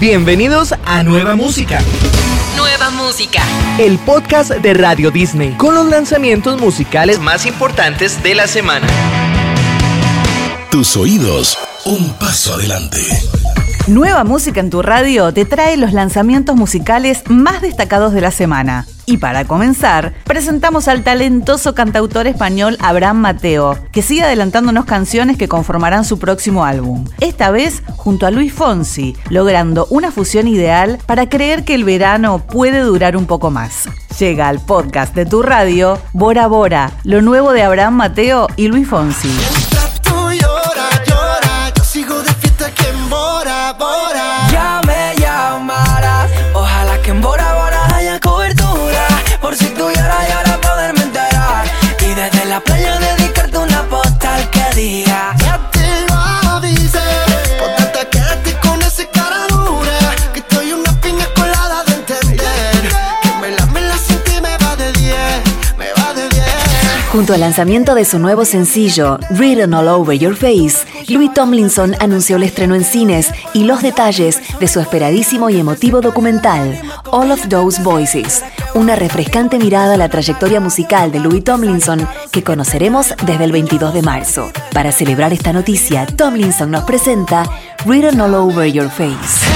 Bienvenidos a Nueva Música. Nueva Música. El podcast de Radio Disney con los lanzamientos musicales más importantes de la semana. Tus oídos, un paso adelante. Nueva Música en tu radio te trae los lanzamientos musicales más destacados de la semana. Y para comenzar, presentamos al talentoso cantautor español Abraham Mateo, que sigue adelantándonos canciones que conformarán su próximo álbum. Esta vez junto a Luis Fonsi, logrando una fusión ideal para creer que el verano puede durar un poco más. Llega al podcast de tu radio, Bora Bora, lo nuevo de Abraham Mateo y Luis Fonsi. Junto al lanzamiento de su nuevo sencillo, Written All Over Your Face, Louis Tomlinson anunció el estreno en cines y los detalles de su esperadísimo y emotivo documental, All of Those Voices, una refrescante mirada a la trayectoria musical de Louis Tomlinson que conoceremos desde el 22 de marzo. Para celebrar esta noticia, Tomlinson nos presenta Written All Over Your Face.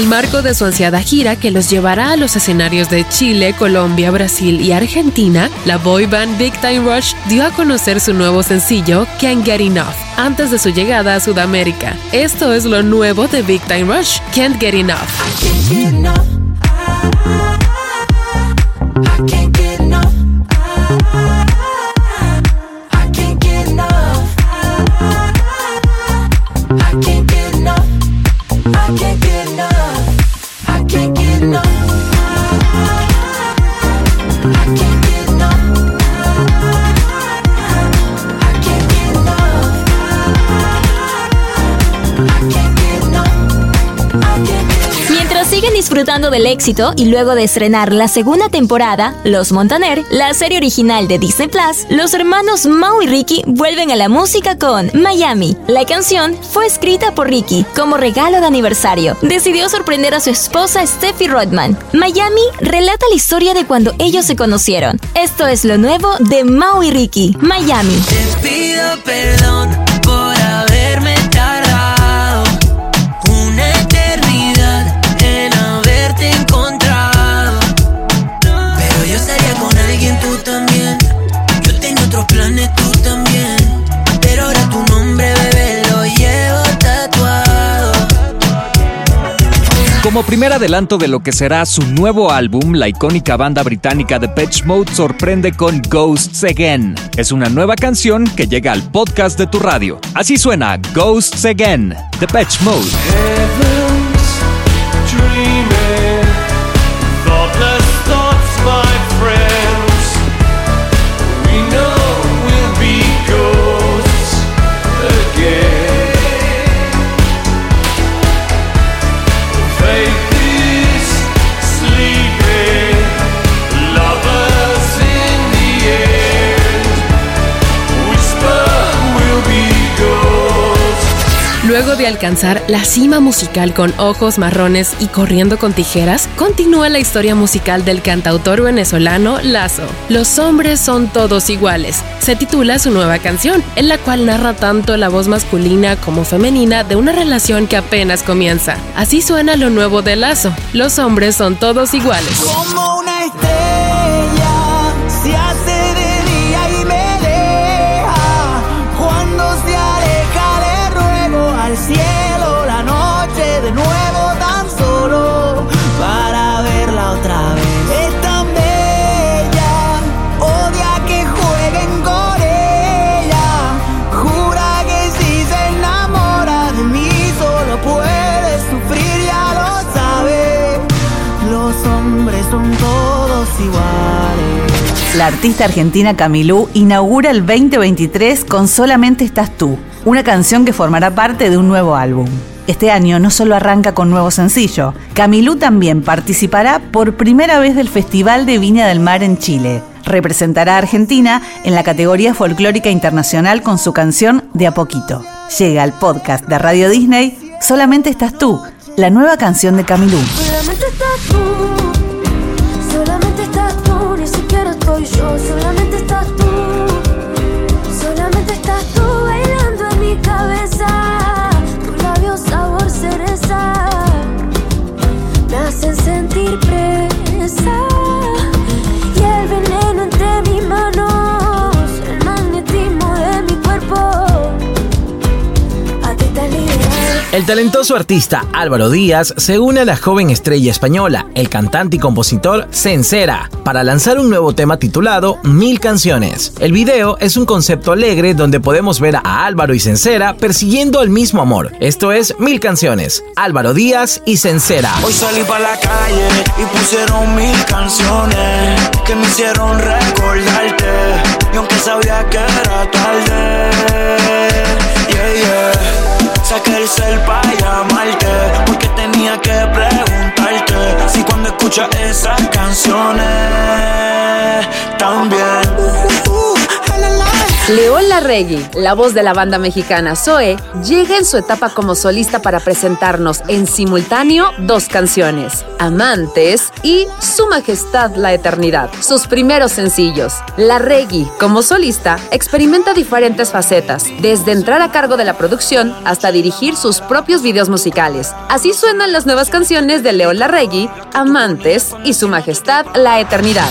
Marco de su ansiada gira que los llevará a los escenarios de Chile, Colombia, Brasil y Argentina, la boy band Big Time Rush dio a conocer su nuevo sencillo Can't Get Enough antes de su llegada a Sudamérica. Esto es lo nuevo de Big Time Rush, Can't Get Enough. know. Disfrutando del éxito y luego de estrenar la segunda temporada, Los Montaner, la serie original de Disney Plus, los hermanos Mau y Ricky vuelven a la música con Miami. La canción fue escrita por Ricky como regalo de aniversario. Decidió sorprender a su esposa Steffi Rodman. Miami relata la historia de cuando ellos se conocieron. Esto es lo nuevo de Mau y Ricky, Miami. Te pido perdón Primer adelanto de lo que será su nuevo álbum, la icónica banda británica The Patch Mode sorprende con Ghosts Again. Es una nueva canción que llega al podcast de tu radio. Así suena Ghosts Again, The Patch Mode. Luego de alcanzar la cima musical con ojos marrones y corriendo con tijeras, continúa la historia musical del cantautor venezolano Lazo. Los hombres son todos iguales. Se titula su nueva canción, en la cual narra tanto la voz masculina como femenina de una relación que apenas comienza. Así suena lo nuevo de Lazo. Los hombres son todos iguales. Hombres son todos iguales. La artista argentina Camilú inaugura el 2023 con Solamente estás tú, una canción que formará parte de un nuevo álbum. Este año no solo arranca con nuevo sencillo, Camilú también participará por primera vez del Festival de Viña del Mar en Chile. Representará a Argentina en la categoría folclórica internacional con su canción De a poquito. Llega al podcast de Radio Disney Solamente estás tú, la nueva canción de Camilú. Solamente El talentoso artista Álvaro Díaz se une a la joven estrella española, el cantante y compositor Sencera, para lanzar un nuevo tema titulado Mil Canciones. El video es un concepto alegre donde podemos ver a Álvaro y Sencera persiguiendo el mismo amor. Esto es Mil Canciones, Álvaro Díaz y Sencera. Hoy salí para la calle y pusieron mil canciones que me hicieron recordarte. Y aunque sabía que era tarde, yeah, yeah. Saqué el cel para llamarte porque tenía que preguntarte si cuando escuchas esas canciones también. León Larregui, la voz de la banda mexicana Zoe, llega en su etapa como solista para presentarnos en simultáneo dos canciones, Amantes y Su Majestad la Eternidad, sus primeros sencillos. Larregui, como solista, experimenta diferentes facetas, desde entrar a cargo de la producción hasta dirigir sus propios videos musicales. Así suenan las nuevas canciones de León Larregui, Amantes y Su Majestad la Eternidad.